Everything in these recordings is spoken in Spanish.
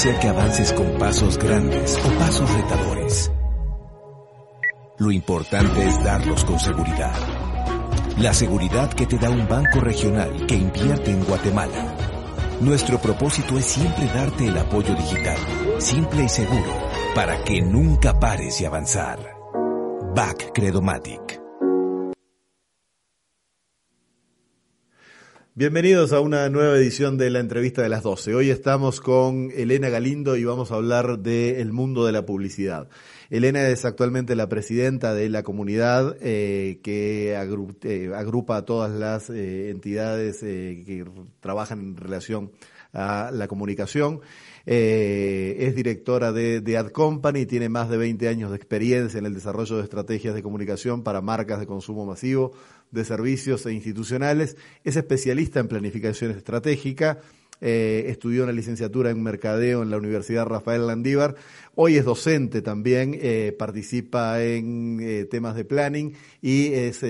sea que avances con pasos grandes o pasos retadores. Lo importante es darlos con seguridad. La seguridad que te da un banco regional que invierte en Guatemala. Nuestro propósito es siempre darte el apoyo digital, simple y seguro, para que nunca pares de avanzar. Back Credomatic. Bienvenidos a una nueva edición de la entrevista de las 12. Hoy estamos con Elena Galindo y vamos a hablar del mundo de la publicidad. Elena es actualmente la presidenta de la comunidad eh, que eh, agrupa a todas las eh, entidades que trabajan en relación a la comunicación. Es directora de, de, Ad Company, tiene más de 20 años de experiencia en el desarrollo de estrategias de comunicación para marcas de consumo masivo, de servicios e institucionales. Es especialista en planificación estratégica. Eh, estudió una licenciatura en mercadeo en la Universidad Rafael Landívar. Hoy es docente también, eh, participa en eh, temas de planning y es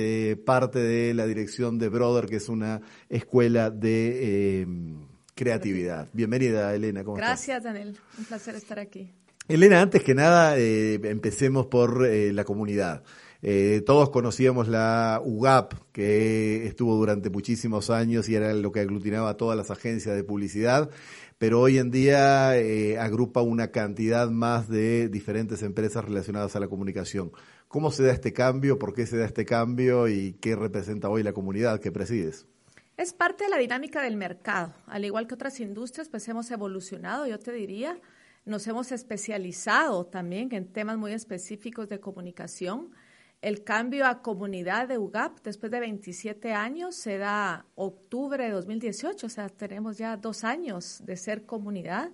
parte de la dirección de Brother, que es una escuela de creatividad. Bienvenida, Elena. ¿cómo Gracias, estás? Daniel. Un placer estar aquí. Elena, antes que nada, empecemos por la comunidad. Eh, todos conocíamos la UGAP, que estuvo durante muchísimos años y era lo que aglutinaba todas las agencias de publicidad, pero hoy en día eh, agrupa una cantidad más de diferentes empresas relacionadas a la comunicación. ¿Cómo se da este cambio? ¿Por qué se da este cambio? ¿Y qué representa hoy la comunidad que presides? Es parte de la dinámica del mercado. Al igual que otras industrias, pues hemos evolucionado, yo te diría, nos hemos especializado también en temas muy específicos de comunicación. El cambio a comunidad de UGAP después de 27 años se da octubre de 2018, o sea, tenemos ya dos años de ser comunidad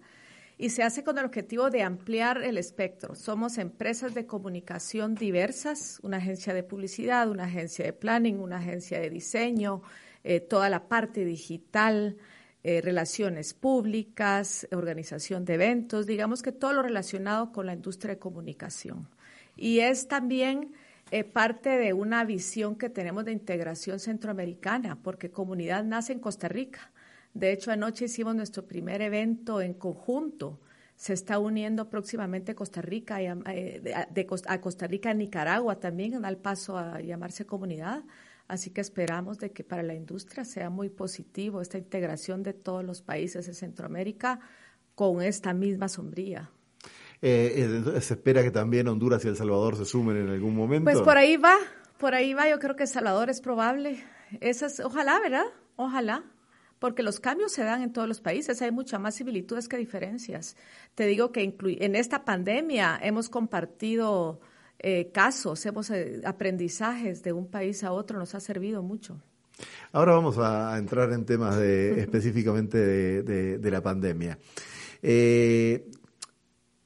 y se hace con el objetivo de ampliar el espectro. Somos empresas de comunicación diversas, una agencia de publicidad, una agencia de planning, una agencia de diseño, eh, toda la parte digital, eh, relaciones públicas, organización de eventos, digamos que todo lo relacionado con la industria de comunicación. Y es también eh, parte de una visión que tenemos de integración centroamericana, porque comunidad nace en Costa Rica. De hecho, anoche hicimos nuestro primer evento en conjunto. Se está uniendo próximamente Costa Rica y a, eh, de, a Costa Rica, Nicaragua también, da el paso a llamarse comunidad. Así que esperamos de que para la industria sea muy positivo esta integración de todos los países de Centroamérica con esta misma sombría. Eh, ¿Se espera que también Honduras y El Salvador se sumen en algún momento? Pues por ahí va, por ahí va. Yo creo que El Salvador es probable. Esas, ojalá, ¿verdad? Ojalá. Porque los cambios se dan en todos los países, hay muchas más similitudes que diferencias. Te digo que en esta pandemia hemos compartido eh, casos, hemos eh, aprendizajes de un país a otro, nos ha servido mucho. Ahora vamos a entrar en temas de, específicamente de, de, de, la pandemia. Eh,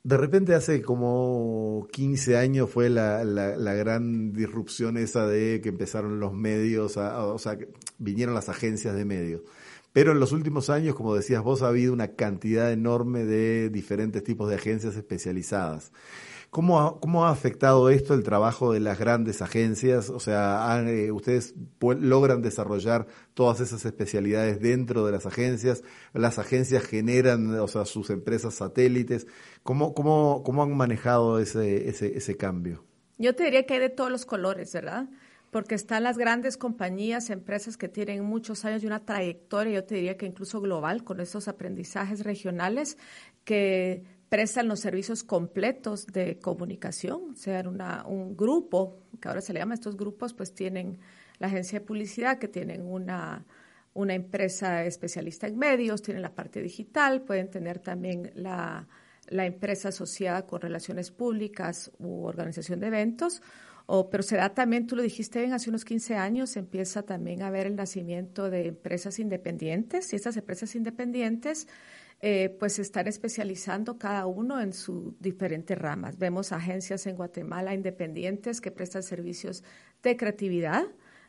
de repente hace como 15 años fue la, la, gran disrupción esa de que empezaron los medios, a, o sea, vinieron las agencias de medios. Pero en los últimos años, como decías vos, ha habido una cantidad enorme de diferentes tipos de agencias especializadas. ¿Cómo ha, ¿Cómo ha afectado esto el trabajo de las grandes agencias? O sea, eh, ¿ustedes logran desarrollar todas esas especialidades dentro de las agencias? ¿Las agencias generan, o sea, sus empresas satélites? ¿Cómo, cómo, cómo han manejado ese, ese, ese cambio? Yo te diría que hay de todos los colores, ¿verdad? Porque están las grandes compañías, empresas que tienen muchos años y una trayectoria, yo te diría que incluso global, con estos aprendizajes regionales, que prestan los servicios completos de comunicación, o sea, una, un grupo, que ahora se le llama estos grupos, pues tienen la agencia de publicidad, que tienen una, una empresa especialista en medios, tienen la parte digital, pueden tener también la, la empresa asociada con relaciones públicas u organización de eventos, o, pero se da también, tú lo dijiste bien, hace unos 15 años empieza también a ver el nacimiento de empresas independientes y estas empresas independientes eh, pues están especializando cada uno en sus diferentes ramas. Vemos agencias en Guatemala independientes que prestan servicios de creatividad,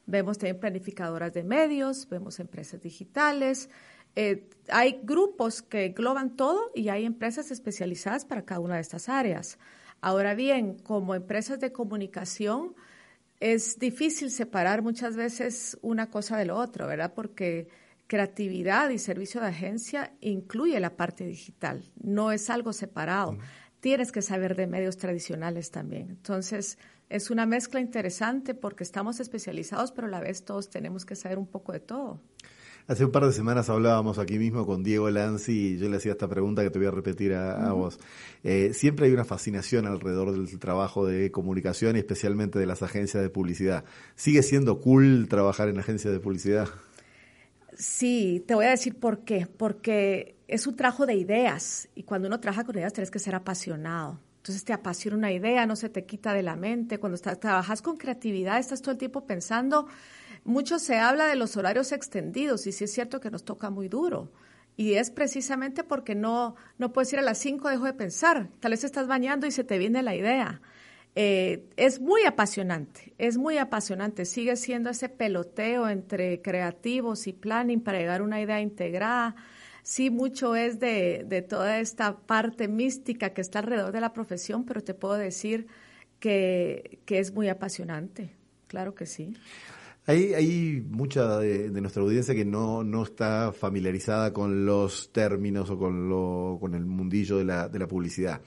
vemos también planificadoras de medios, vemos empresas digitales. Eh, hay grupos que engloban todo y hay empresas especializadas para cada una de estas áreas. Ahora bien, como empresas de comunicación, es difícil separar muchas veces una cosa de lo otro, ¿verdad? Porque creatividad y servicio de agencia incluye la parte digital, no es algo separado. Tienes que saber de medios tradicionales también. Entonces, es una mezcla interesante porque estamos especializados, pero a la vez todos tenemos que saber un poco de todo. Hace un par de semanas hablábamos aquí mismo con Diego Lanzi y yo le hacía esta pregunta que te voy a repetir a, vos. Eh, siempre hay una fascinación alrededor del trabajo de comunicación y especialmente de las agencias de publicidad. ¿Sigue siendo cool trabajar en agencias de publicidad? Sí, te voy a decir por qué. Porque es un trabajo de ideas y cuando uno trabaja con ideas tienes que ser apasionado. Entonces te apasiona una idea, no se te quita de la mente. Cuando estás, trabajas con creatividad estás todo el tiempo pensando. Mucho se habla de los horarios extendidos y sí es cierto que nos toca muy duro. Y es precisamente porque no, no puedes ir a las 5, dejo de pensar. Tal vez estás bañando y se te viene la idea. Eh, es muy apasionante, es muy apasionante. Sigue siendo ese peloteo entre creativos y planning para llegar a una idea integrada. Sí, mucho es de, de toda esta parte mística que está alrededor de la profesión, pero te puedo decir que, que es muy apasionante. Claro que sí. Hay, hay mucha de, nuestra audiencia que no, no está familiarizada con los términos o con, lo, con el mundillo de la, de la publicidad.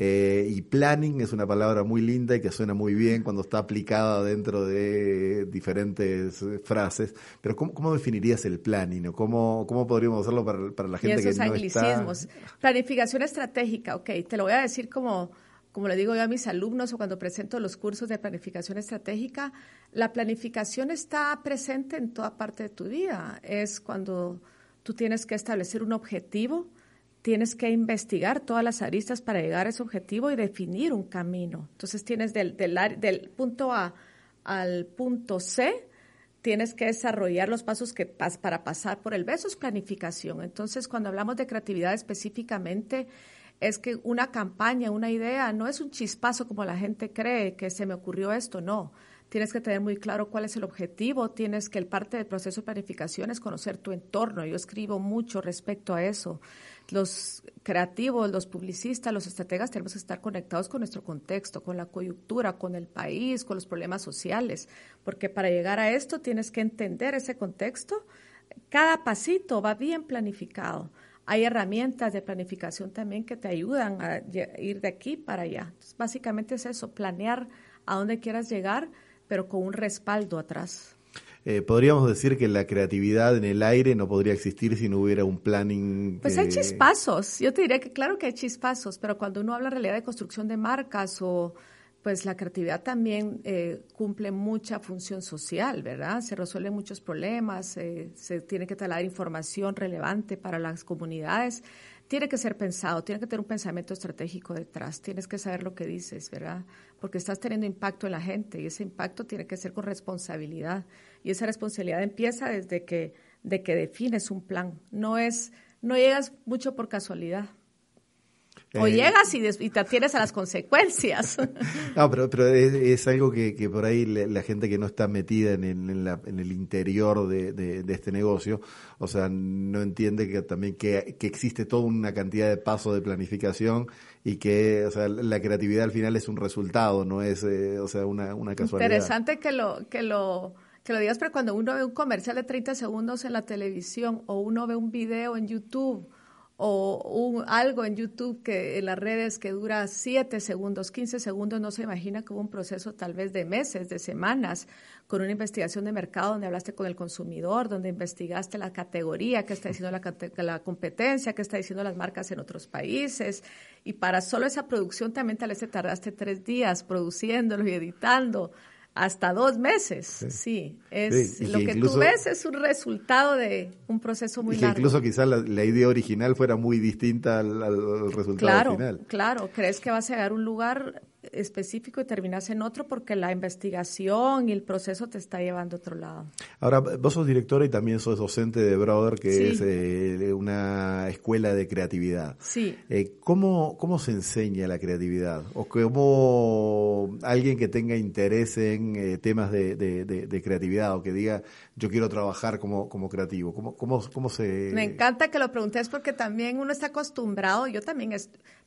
Eh, y planning es una palabra muy linda y que suena muy bien cuando está aplicada dentro de diferentes frases. Pero ¿cómo, definirías el planning? ¿O cómo, cómo podríamos hacerlo para, para la gente que no anglicismos. Planificación estratégica, ok. Te lo voy a decir como, como le digo yo a mis alumnos o cuando presento los cursos de planificación estratégica. La planificación está presente en toda parte de tu vida. Es cuando tú tienes que establecer un objetivo, tienes que investigar todas las aristas para llegar a ese objetivo y definir un camino. Entonces tienes del, del, punto A al punto C, tienes que desarrollar los pasos que para pasar por el B, eso es planificación. Entonces, cuando hablamos de creatividad específicamente, es que una campaña, una idea, no es un chispazo como la gente cree que se me ocurrió esto, no. Tienes que tener muy claro cuál es el objetivo, tienes que el parte del proceso de planificación es conocer tu entorno. Yo escribo mucho respecto a eso los creativos, los publicistas, los estrategas tenemos que estar conectados con nuestro contexto, con la coyuntura, con el país, con los problemas sociales, porque para llegar a esto tienes que entender ese contexto. Cada pasito va bien planificado. Hay herramientas de planificación también que te ayudan a ir de aquí para allá. básicamente es eso, planear a dónde quieras llegar, pero con un respaldo atrás. Eh, podríamos decir que la creatividad en el aire no podría existir si no hubiera un planning. Pues hay chispazos. Yo te diría que claro que hay chispazos, pero cuando uno habla en realidad de construcción de marcas o pues la creatividad también eh, cumple mucha función social, ¿verdad? Se resuelven muchos problemas, eh, se tiene que traer información relevante para las comunidades tiene que ser pensado, tiene que tener un pensamiento estratégico detrás, tienes que saber lo que dices, ¿verdad? Porque estás teniendo impacto en la gente y ese impacto tiene que ser con responsabilidad y esa responsabilidad empieza desde que de que defines un plan, no es no llegas mucho por casualidad. O eh, llegas y, te atienes a las consecuencias. No, pero, pero es, algo que, que, por ahí la, gente que no está metida en, en, el interior de, de, este negocio, o sea, no entiende que también que, que, existe toda una cantidad de pasos de planificación y que, o sea, la creatividad al final es un resultado, no es, eh, o sea, una, una casualidad. Interesante que lo, que lo, que lo digas, pero cuando uno ve un comercial de 30 segundos en la televisión o uno ve un video en YouTube o un, algo en YouTube que en las redes que dura 7 segundos, 15 segundos, no se imagina que un proceso tal vez de meses, de semanas, con una investigación de mercado donde hablaste con el consumidor, donde investigaste la categoría, qué está diciendo la, la competencia, qué está diciendo las marcas en otros países. Y para solo esa producción también tal vez te tardaste tres días produciéndolo y editando hasta dos meses, sí. Es, lo que tú ves es un resultado de un proceso muy y que largo. Incluso quizás la, idea original fuera muy distinta al, al resultado final. Claro, crees que vas a llegar a un lugar específico y terminas en otro porque la investigación y el proceso te está llevando a otro lado. Ahora, vos sos directora y también sos docente de Brother, que es eh, una escuela de creatividad. Sí. Eh, ¿cómo, ¿Cómo se enseña la creatividad? ¿O cómo alguien que tenga interés en eh, temas de, de, creatividad o que diga, yo quiero trabajar como, como creativo, ¿cómo, cómo, cómo se...? Me encanta que lo preguntes porque también uno está acostumbrado, yo también,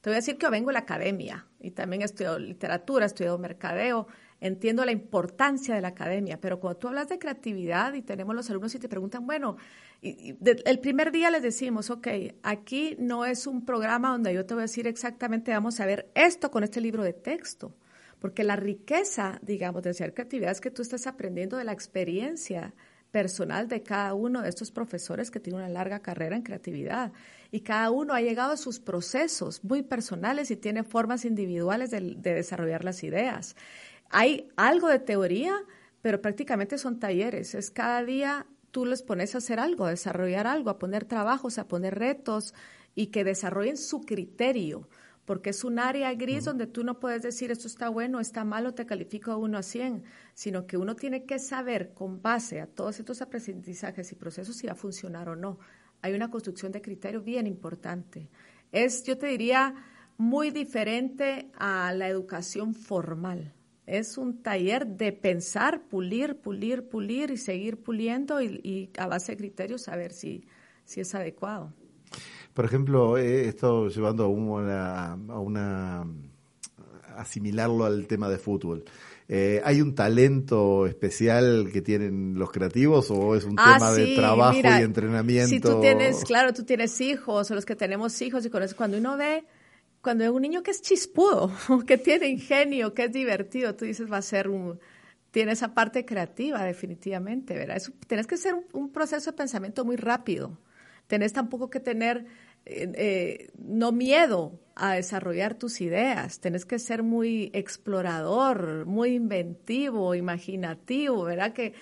te voy a decir que yo vengo de la academia y también estudio literatura, he estudiado mercadeo, entiendo la importancia de la academia, pero cuando tú hablas de creatividad y tenemos los alumnos y te preguntan, bueno, el primer día les decimos, ok, aquí no es un programa donde yo te voy a decir exactamente, vamos a ver esto con este libro de texto, porque la riqueza, digamos, de hacer creatividad es que tú estás aprendiendo de la experiencia personal de cada uno de estos profesores que tiene una larga carrera en creatividad. Y cada uno ha llegado a sus procesos muy personales y tiene formas individuales de, desarrollar las ideas. Hay algo de teoría, pero prácticamente son talleres. Es cada día tú les pones a hacer algo, a desarrollar algo, a poner trabajos, a poner retos y que desarrollen su criterio porque es un área gris donde tú no puedes decir esto está bueno, está malo, te califico a uno a 100, sino que uno tiene que saber con base a todos estos aprendizajes y procesos si va a funcionar o no. Hay una construcción de criterio bien importante. Es, yo te diría, muy diferente a la educación formal. Es un taller de pensar, pulir, pulir, pulir y seguir puliendo y, a base de criterios saber si, si es adecuado. Por ejemplo, he estado llevando a una, a una asimilarlo al tema de fútbol. Eh, ¿Hay un talento especial que tienen los creativos o es un ah, tema de trabajo y entrenamiento? Si tú tienes, claro, tú tienes hijos o los que tenemos hijos y con eso, cuando uno ve, cuando ve un niño que es chispudo, que tiene ingenio, que es divertido, tú dices va a ser un, tiene esa parte creativa definitivamente, ¿verdad? tienes que ser un proceso de pensamiento muy rápido tenés tampoco que tener eh, eh, no miedo a desarrollar tus ideas, tenés que ser muy explorador, muy inventivo, imaginativo, ¿verdad? Que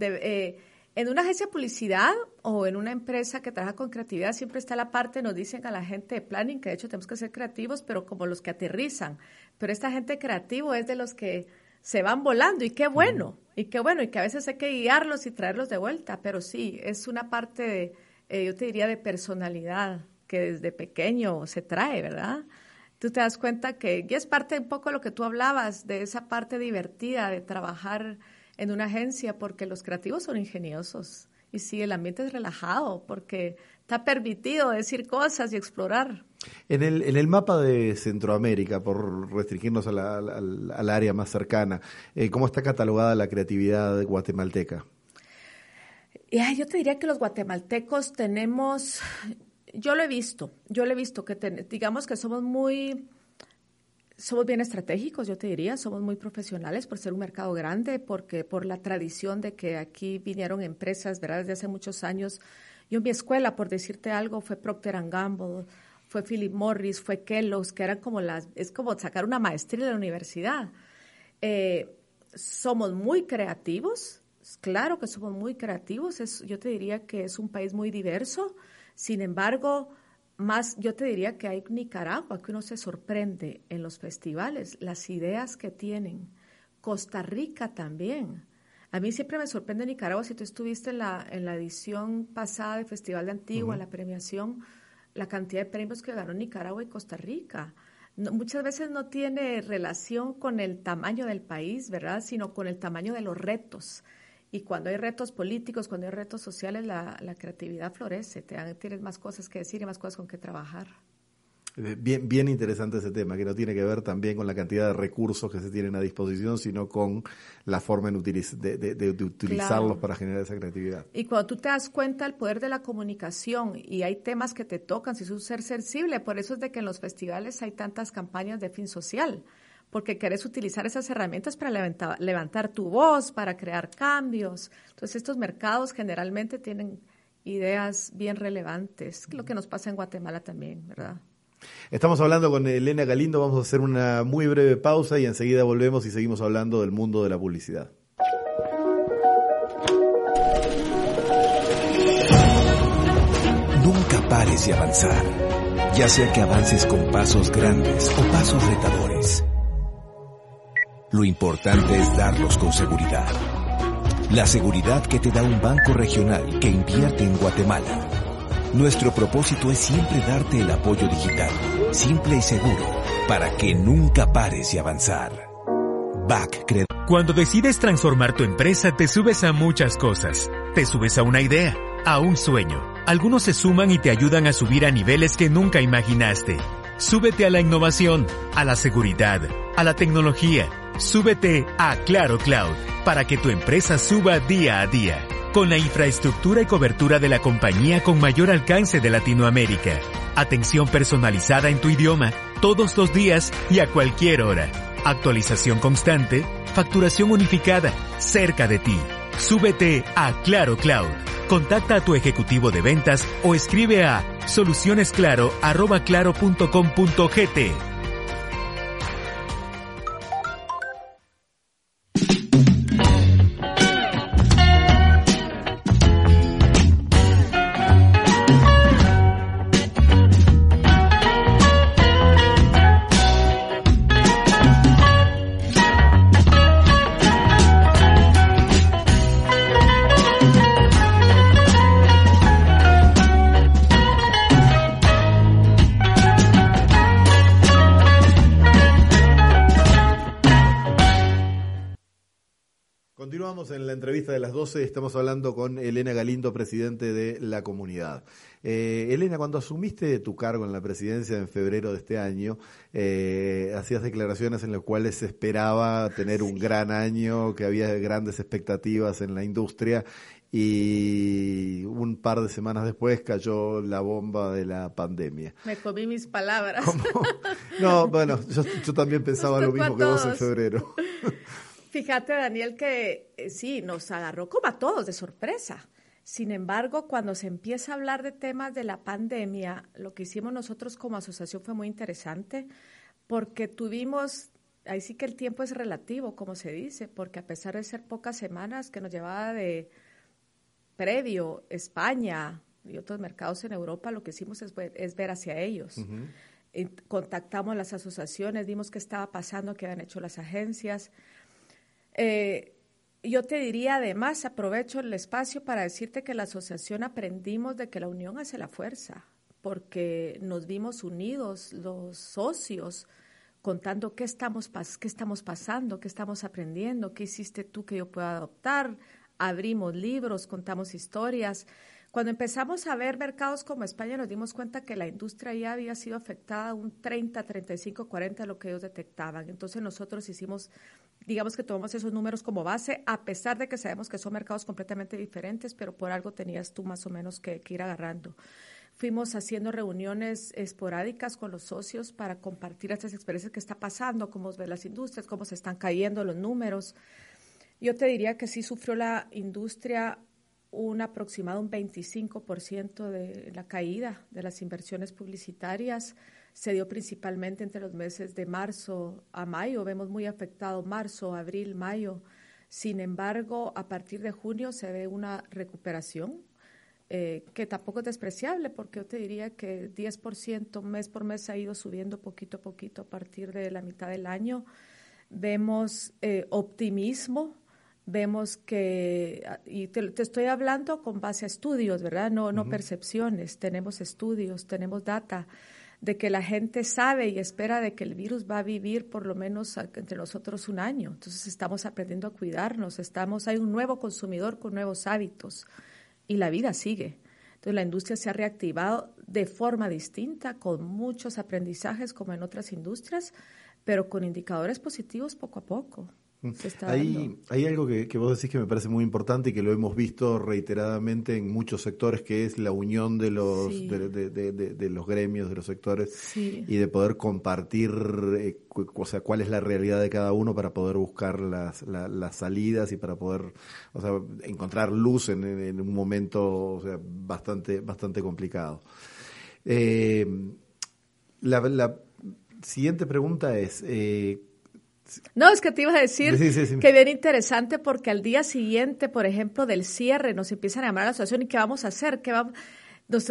eh, en una agencia de publicidad o en una empresa que trabaja con creatividad siempre está la parte, nos dicen a la gente de planning que de hecho tenemos que ser creativos, pero como los que aterrizan. Pero esta gente creativo es de los que se van volando y qué bueno, y qué bueno, y que a veces hay que guiarlos y traerlos de vuelta, pero sí, es una parte de eh, yo te diría, de personalidad que desde pequeño se trae, ¿verdad? Tú te das cuenta que, y es parte un poco lo que tú hablabas, de esa parte divertida de trabajar en una agencia, porque los creativos son ingeniosos. Y sí, el ambiente es relajado, porque está permitido decir cosas y explorar. En el, en el mapa de Centroamérica, por restringirnos al área más cercana, eh, ¿cómo está catalogada la creatividad guatemalteca? Y yo te diría que los guatemaltecos tenemos, yo lo he visto, yo lo he visto que digamos que somos muy, somos bien estratégicos, yo te diría, somos muy profesionales por ser un mercado grande, porque por la tradición de que aquí vinieron empresas, ¿verdad? Desde hace muchos años. Yo en mi escuela, por decirte algo, fue Procter Gamble, fue Philip Morris, fue Kellogg's, que eran como las, es como sacar una maestría de la universidad. Eh, somos muy creativos, Claro que somos muy creativos, es, yo te diría que es un país muy diverso, sin embargo, más yo te diría que hay Nicaragua, que uno se sorprende en los festivales, las ideas que tienen. Costa Rica también. A mí siempre me sorprende Nicaragua, si tú estuviste en la, en la edición pasada del Festival de Antigua, la premiación, la cantidad de premios que ganó Nicaragua y Costa Rica. muchas veces no tiene relación con el tamaño del país, ¿verdad? Sino con el tamaño de los retos y cuando hay retos políticos, cuando hay retos sociales, la, creatividad florece, te, tienes más cosas que decir y más cosas con que trabajar. Eh, bien, bien interesante ese tema, que no tiene que ver también con la cantidad de recursos que se tienen a disposición, sino con la forma en de, utilizarlos para generar esa creatividad. Y cuando tú te das cuenta del poder de la comunicación y hay temas que te tocan, si es un ser sensible, por eso es de que en los festivales hay tantas campañas de fin social, porque querés utilizar esas herramientas para levantar, levantar tu voz, para crear cambios. Entonces estos mercados generalmente tienen ideas bien relevantes, lo que nos pasa en Guatemala también, ¿verdad? Estamos hablando con Elena Galindo, vamos a hacer una muy breve pausa y enseguida volvemos y seguimos hablando del mundo de la publicidad. Nunca pares de avanzar, ya sea que avances con pasos grandes o pasos retadores. Lo importante es darlos con seguridad. La seguridad que te da un banco regional que invierte en Guatemala nuestro propósito es siempre darte el apoyo digital, simple y seguro, para que nunca pares de avanzar. Back Cuando decides transformar tu empresa, te subes a muchas cosas. Te subes a una idea, a un sueño. Algunos se suman y te ayudan a subir a niveles que nunca imaginaste. Súbete a la innovación, a la seguridad, a la tecnología. Súbete a Claro Cloud para que tu empresa suba día a día con la infraestructura y cobertura de la compañía con mayor alcance de Latinoamérica. Atención personalizada en tu idioma, todos los días y a cualquier hora. Actualización constante, facturación unificada, cerca de ti. Súbete a Claro Cloud. Contacta a tu ejecutivo de ventas o escribe a solucionesclaro.claro.com.gt. Presidente de la comunidad. Eh, Elena, cuando asumiste tu cargo en la presidencia en febrero de este año, eh, hacías declaraciones en las cuales se esperaba tener un gran año, que había grandes expectativas en la industria y un par de semanas después cayó la bomba de la pandemia. Me comí mis palabras. No, bueno, yo, también pensaba lo mismo que vos en febrero. Fíjate, Daniel, que eh, sí, nos agarró como a todos de sorpresa. Sin embargo, cuando se empieza a hablar de temas de la pandemia, lo que hicimos nosotros como asociación fue muy interesante porque tuvimos, ahí sí que el tiempo es relativo, como se dice, porque a pesar de ser pocas semanas que nos llevaba de previo España y otros mercados en Europa, lo que hicimos es, ver hacia ellos. contactamos a las asociaciones, vimos qué estaba pasando, qué habían hecho las agencias eh, yo te diría además, aprovecho el espacio para decirte que la asociación aprendimos de que la unión hace la fuerza, porque nos vimos unidos los socios contando qué estamos, qué estamos pasando, qué estamos aprendiendo, qué hiciste tú que yo pueda adoptar, abrimos libros, contamos historias. Cuando empezamos a ver mercados como España nos dimos cuenta que la industria ya había sido afectada un 30, 35, 40 de lo que ellos detectaban. Entonces nosotros hicimos digamos que tomamos esos números como base, a pesar de que sabemos que son mercados completamente diferentes, pero por algo tenías tú más o menos que, ir agarrando. Fuimos haciendo reuniones esporádicas con los socios para compartir estas experiencias que está pasando, cómo ven las industrias, cómo se están cayendo los números. Yo te diría que sí sufrió la industria un aproximado un 25% de la caída de las inversiones publicitarias se dio principalmente entre los meses de marzo a mayo. Vemos muy afectado marzo, abril, mayo. Sin embargo, a partir de junio se ve una recuperación eh, que tampoco es despreciable, porque yo te diría que 10% mes por mes ha ido subiendo poquito a poquito a partir de la mitad del año. Vemos eh, optimismo, vemos que, y te, estoy hablando con base a estudios, ¿verdad? No, no percepciones, tenemos estudios, tenemos data de que la gente sabe y espera de que el virus va a vivir por lo menos entre nosotros un año. Entonces estamos aprendiendo a cuidarnos, estamos, hay un nuevo consumidor con nuevos hábitos y la vida sigue. Entonces la industria se ha reactivado de forma distinta, con muchos aprendizajes como en otras industrias, pero con indicadores positivos poco a poco. Mm. Hay, hay algo que, vos decís que me parece muy importante y que lo hemos visto reiteradamente en muchos sectores, que es la unión de los, de, los gremios, de los sectores, y de poder compartir eh, o sea, cuál es la realidad de cada uno para poder buscar las, las salidas y para poder o sea, encontrar luz en, un momento o sea, bastante, bastante complicado. Eh, la, la, siguiente pregunta es, eh, no, es que te iba a decir que bien interesante porque al día siguiente, por ejemplo, del cierre, nos empiezan a llamar a la asociación y qué vamos a hacer, qué vamos...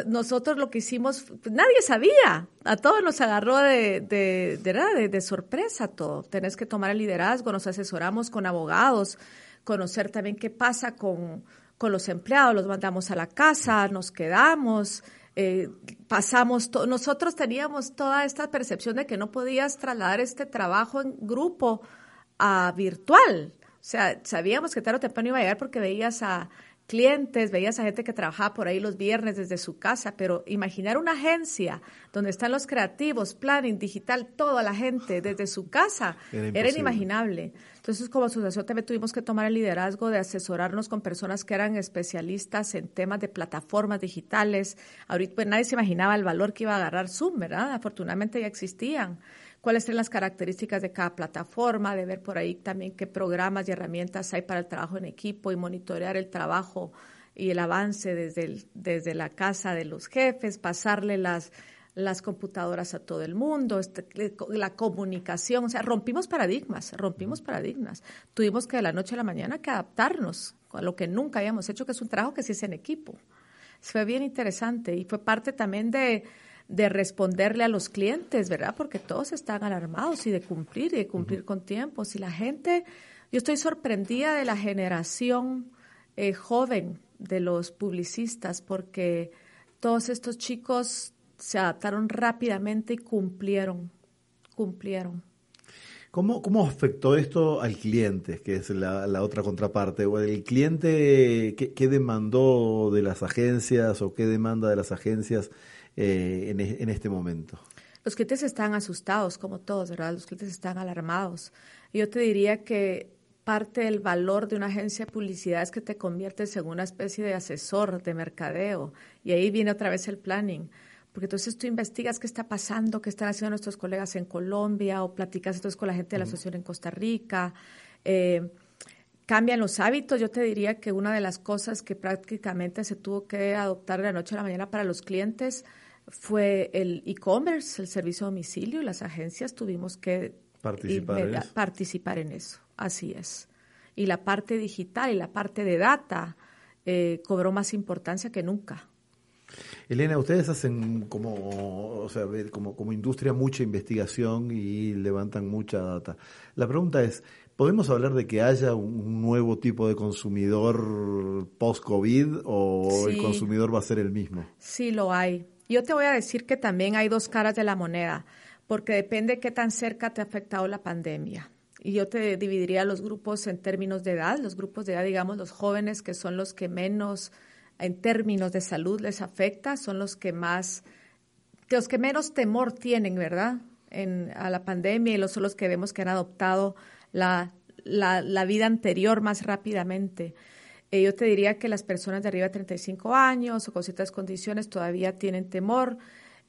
nosotros lo que hicimos, pues, nadie sabía, a todos nos agarró de, de, de, de, sorpresa todo. Tenés que tomar el liderazgo, nos asesoramos con abogados, conocer también qué pasa con, con los empleados, los mandamos a la casa, nos quedamos, eh, pasamos, nosotros teníamos toda esta percepción de que no podías trasladar este trabajo en grupo a virtual. O sea, sabíamos que tarde o temprano iba a llegar porque veías a clientes, veías a gente que trabajaba por ahí los viernes desde su casa, pero imaginar una agencia donde están los creativos, planning, digital, toda la gente desde su casa, era, inimaginable. Entonces, como asociación también tuvimos que tomar el liderazgo de asesorarnos con personas que eran especialistas en temas de plataformas digitales. Ahorita pues nadie se imaginaba el valor que iba a agarrar Zoom, ¿verdad? Afortunadamente ya existían cuáles son las características de cada plataforma, de ver por ahí también qué programas y herramientas hay para el trabajo en equipo y monitorear el trabajo y el avance desde, desde la casa de los jefes, pasarle las, las computadoras a todo el mundo, este, la comunicación, o sea, rompimos paradigmas, rompimos paradigmas. Tuvimos que de la noche a la mañana que adaptarnos a lo que nunca habíamos hecho, que es un trabajo que se hace en equipo. Fue bien interesante y fue parte también de, de responderle a los clientes, ¿verdad? Porque todos están alarmados y de cumplir y de cumplir con tiempos. Y la gente, yo estoy sorprendida de la generación eh, joven de los publicistas porque todos estos chicos se adaptaron rápidamente y cumplieron, cumplieron. ¿Cómo, ¿Cómo afectó esto al cliente, que es la, otra contraparte? ¿El cliente qué, demandó de las agencias o qué demanda de las agencias eh, en, en, este momento? Los clientes están asustados, como todos, ¿verdad? Los clientes están alarmados. Yo te diría que parte del valor de una agencia de publicidad es que te conviertes en una especie de asesor de mercadeo. Y ahí viene otra vez el planning porque entonces tú investigas qué está pasando, qué están haciendo nuestros colegas en Colombia, o platicas entonces con la gente de la asociación en Costa Rica. Eh, cambian los hábitos. Yo te diría que una de las cosas que prácticamente se tuvo que adoptar de la noche a la mañana para los clientes fue el e-commerce, el servicio a domicilio, y las agencias tuvimos que participar, en eso. participar en eso. Así es. Y la parte digital y la parte de data eh, cobró más importancia que nunca. Elena, ustedes hacen como, o sea, como, como industria mucha investigación y levantan mucha data. La pregunta es, ¿podemos hablar de que haya un nuevo tipo de consumidor post-COVID o el consumidor va a ser el mismo? Sí, lo hay. Yo te voy a decir que también hay dos caras de la moneda, porque depende de qué tan cerca te ha afectado la pandemia. Y yo te dividiría los grupos en términos de edad, los grupos de edad, digamos, los jóvenes que son los que menos en términos de salud les afecta, son los que más, los que menos temor tienen, ¿verdad? En, a la pandemia y los son los que vemos que han adoptado la, la, vida anterior más rápidamente. Eh, yo te diría que las personas de arriba de 35 años o con ciertas condiciones todavía tienen temor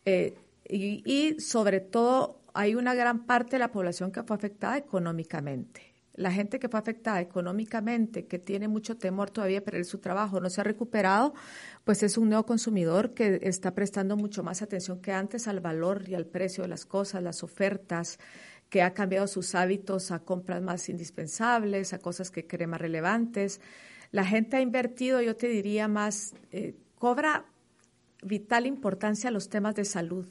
eh, y, sobre todo hay una gran parte de la población que fue afectada económicamente la gente que fue afectada económicamente, que tiene mucho temor todavía de perder su trabajo, no se ha recuperado, pues es un nuevo consumidor que está prestando mucho más atención que antes al valor y al precio de las cosas, las ofertas, que ha cambiado sus hábitos a compras más indispensables, a cosas que cree más relevantes. La gente ha invertido, yo te diría más, eh, cobra vital importancia los temas de salud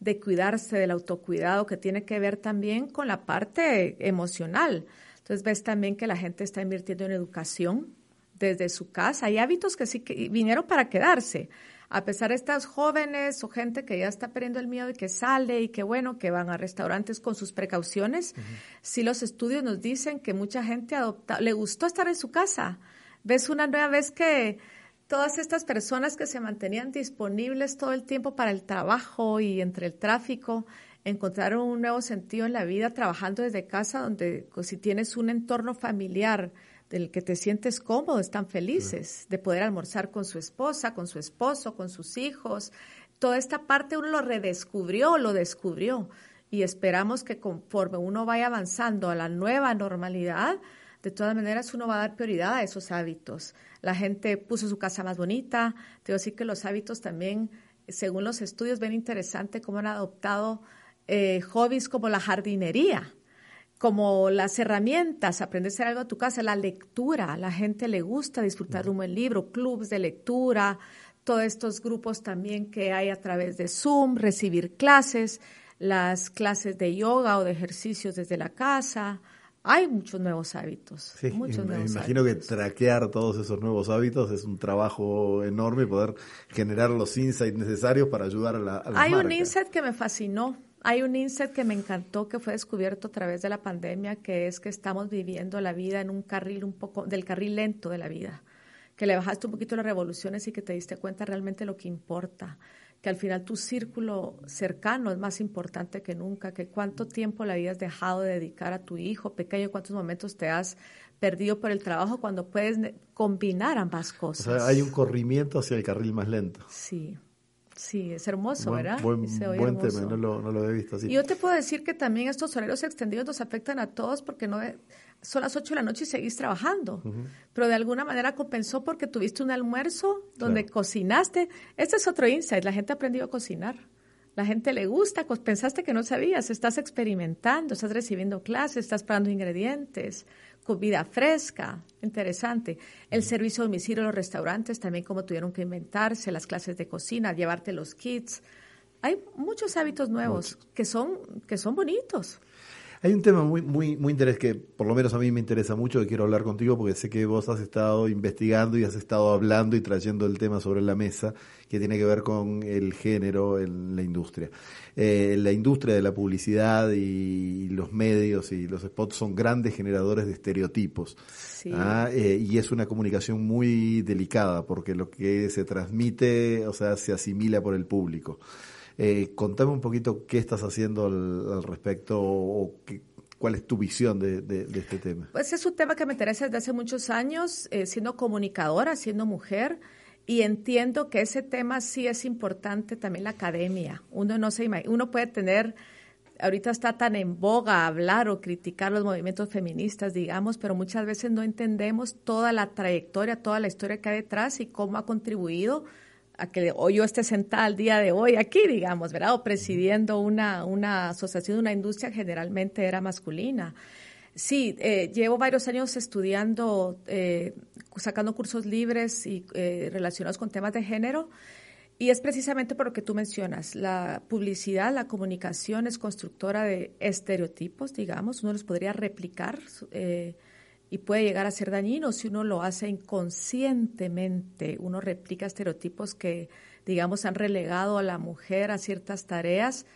de cuidarse, del autocuidado, que tiene que ver también con la parte emocional. Entonces ves también que la gente está invirtiendo en educación desde su casa. Hay hábitos que sí que vinieron para quedarse. A pesar de estas jóvenes o gente que ya está perdiendo el miedo y que sale y que bueno, que van a restaurantes con sus precauciones, sí los estudios nos dicen que mucha gente adopta, le gustó estar en su casa. Ves una nueva vez que todas estas personas que se mantenían disponibles todo el tiempo para el trabajo y entre el tráfico, encontraron un nuevo sentido en la vida trabajando desde casa, donde pues, si tienes un entorno familiar del que te sientes cómodo, están felices de poder almorzar con su esposa, con su esposo, con sus hijos. Toda esta parte uno lo redescubrió, lo descubrió y esperamos que conforme uno vaya avanzando a la nueva normalidad, de todas maneras uno va a dar prioridad a esos hábitos. La gente puso su casa más bonita, te a decir que los hábitos también, según los estudios, ven interesante cómo han adoptado eh, hobbies como la jardinería, como las herramientas, aprender a hacer algo en tu casa, la lectura, a la gente le gusta disfrutar de un buen libro, clubs de lectura, todos estos grupos también que hay a través de Zoom, recibir clases, las clases de yoga o de ejercicios desde la casa, hay muchos nuevos hábitos. Sí, muchos me imagino que traquear todos esos nuevos hábitos es un trabajo enorme poder generar los insights necesarios para ayudar a la Hay un insight que me fascinó. Hay un insight que me encantó que fue descubierto a través de la pandemia, que es que estamos viviendo la vida en un carril un poco del carril lento de la vida, que le bajaste un poquito las revoluciones y que te diste cuenta realmente lo que importa que al final tu círculo cercano es más importante que nunca, que cuánto tiempo le habías dejado de dedicar a tu hijo pequeño, cuántos momentos te has perdido por el trabajo cuando puedes combinar ambas cosas. O sea, hay un corrimiento hacia el carril más lento. Sí. Sí, es hermoso, ¿verdad? Buen, buen tema, no lo, no lo, he visto así. Y yo te puedo decir que también estos horarios extendidos nos afectan a todos porque no son las 8 de la noche y seguís trabajando. Pero de alguna manera compensó porque tuviste un almuerzo donde cocinaste. Este es otro insight, la gente ha aprendido a cocinar. La gente le gusta, pensaste que no sabías, estás experimentando, estás recibiendo clases, estás probando ingredientes, comida fresca, interesante. El servicio a domicilio, los restaurantes también como tuvieron que inventarse, las clases de cocina, llevarte los kits. Hay muchos hábitos nuevos que son que son bonitos. Hay un tema muy, muy, muy interesante que por lo menos a mí me interesa mucho, que quiero hablar contigo porque sé que vos has estado investigando y has estado hablando y trayendo el tema sobre la mesa, que tiene que ver con el género en la industria. Eh, la industria de la publicidad y los medios y los spots son grandes generadores de estereotipos. ¿ah? Eh, y es una comunicación muy delicada porque lo que se transmite, o sea, se asimila por el público. Eh, contame un poquito qué estás haciendo al, respecto o cuál es tu visión de, este tema. Pues es un tema que me interesa desde hace muchos años, eh, siendo comunicadora, siendo mujer. Y entiendo que ese tema sí es importante también la academia. Uno no se uno puede tener ahorita está tan en boga hablar o criticar los movimientos feministas, digamos, pero muchas veces no entendemos toda la trayectoria, toda la historia que hay detrás y cómo ha contribuido a que hoy yo esté sentada al día de hoy aquí, digamos, ¿verdad? O presidiendo una, una asociación, una industria generalmente era masculina. Sí, eh, llevo varios años estudiando, eh, sacando cursos libres y eh, relacionados con temas de género. Y es precisamente por lo que tú mencionas. La publicidad, la comunicación es constructora de estereotipos, digamos. Uno los podría replicar y puede llegar a ser dañino si uno lo hace inconscientemente. Uno replica estereotipos que, digamos, han relegado a la mujer a ciertas tareas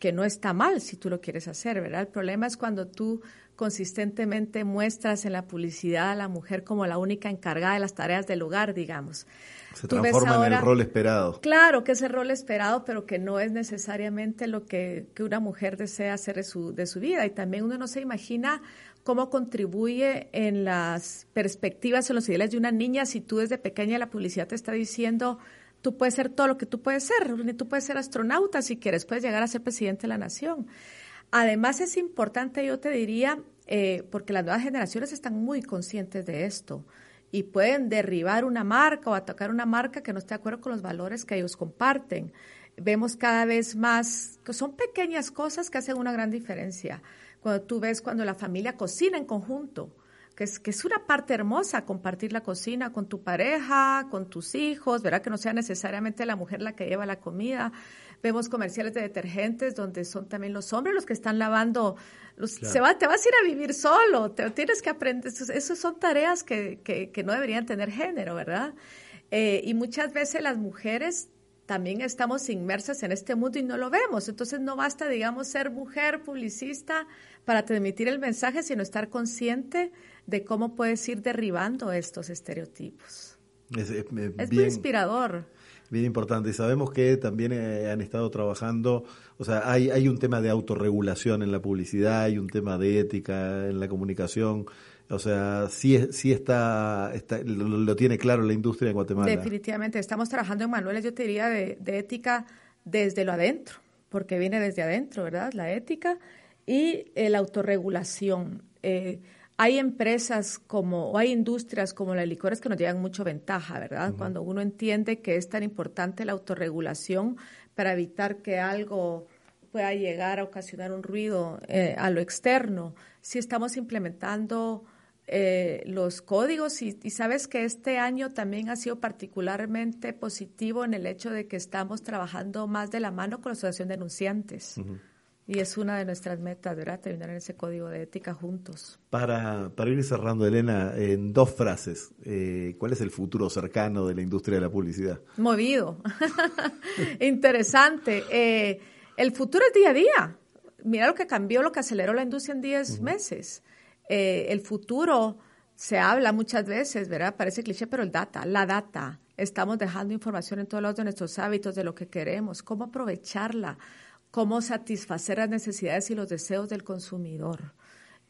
que no está mal si tú lo quieres hacer, ¿verdad? El problema es cuando tú consistentemente muestras en la publicidad a la mujer como la única encargada de las tareas del hogar, digamos. Se transforma en el rol esperado. Claro que es el rol esperado, pero que no es necesariamente lo que, que una mujer desea hacer de su, de su vida. Y también uno no se imagina cómo contribuye en las perspectivas, en los ideales de una niña, si tú desde pequeña la publicidad te está diciendo, tú puedes ser todo lo que tú puedes ser, tú puedes ser astronauta si quieres, puedes llegar a ser presidente de la nación. Además es importante, yo te diría, eh, porque las nuevas generaciones están muy conscientes de esto y pueden derribar una marca o atacar una marca que no esté de acuerdo con los valores que ellos comparten. Vemos cada vez más que son pequeñas cosas que hacen una gran diferencia cuando tú ves cuando la familia cocina en conjunto, que es, que es una parte hermosa compartir la cocina con tu pareja, con tus hijos, ¿verdad? Que no sea necesariamente la mujer la que lleva la comida. Vemos comerciales de detergentes donde son también los hombres los que están lavando. se va, te vas a ir a vivir solo, te, tienes que aprender. Esas son tareas que, que, que, no deberían tener género, ¿verdad? Eh, y muchas veces las mujeres también estamos inmersas en este mundo y no lo vemos. Entonces no basta, digamos, ser mujer publicista para transmitir el mensaje, sino estar consciente de cómo puedes ir derribando estos estereotipos. Es, muy inspirador. Bien importante. Y sabemos que también eh, han estado trabajando, o sea, hay, hay un tema de autorregulación en la publicidad, hay un tema de ética en la comunicación. O sea, sí, sí está, está lo, tiene claro la industria en Guatemala. Definitivamente. Estamos trabajando en manuales, yo te diría, de, de ética desde lo adentro, porque viene desde adentro, ¿verdad? La ética y la autorregulación. Eh, hay empresas como, o hay industrias como las licores que nos llevan mucho ventaja, ¿verdad? Cuando uno entiende que es tan importante la autorregulación para evitar que algo pueda llegar a ocasionar un ruido eh, a lo externo. Si estamos implementando eh, los códigos y, sabes que este año también ha sido particularmente positivo en el hecho de que estamos trabajando más de la mano con la Asociación de Denunciantes. Y es una de nuestras metas, ¿verdad? Terminar ese código de ética juntos. Para, para ir cerrando, Elena, en dos frases, eh, ¿cuál es el futuro cercano de la industria de la publicidad? Movido. Interesante. Eh, el futuro es día a día. Mira lo que cambió, lo que aceleró la industria en 10 meses. Eh, el futuro se habla muchas veces, ¿verdad? Parece cliché, pero el data, la data. Estamos dejando información en todos lados de nuestros hábitos, de lo que queremos, cómo aprovecharla cómo satisfacer las necesidades y los deseos del consumidor.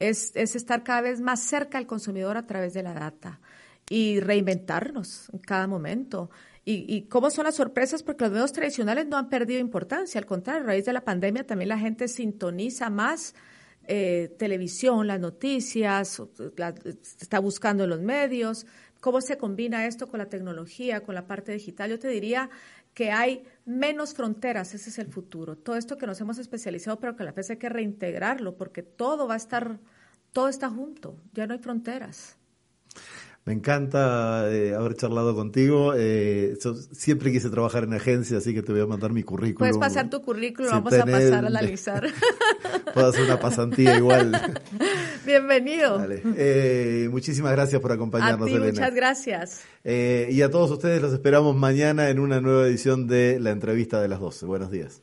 Es, estar cada vez más cerca al consumidor a través de la data y reinventarnos en cada momento. Y, cómo son las sorpresas, porque los medios tradicionales no han perdido importancia, al contrario, a raíz de la pandemia también la gente sintoniza más eh, televisión, las noticias, está buscando los medios, cómo se combina esto con la tecnología, con la parte digital. Yo te diría que hay menos fronteras, ese es el futuro. Todo esto que nos hemos especializado, pero que a la vez hay que reintegrarlo, porque todo va a estar, todo está junto, ya no hay fronteras. Me encanta eh, haber charlado contigo. Eh, siempre quise trabajar en agencia, así que te voy a mandar mi currículum. Puedes pasar tu currículum, vamos a pasar a analizar. Puedo hacer una pasantía igual. Bienvenido. Eh, muchísimas gracias por acompañarnos, a ti, Muchas gracias. y a todos ustedes los esperamos mañana en una nueva edición de la entrevista de las 12. Buenos días.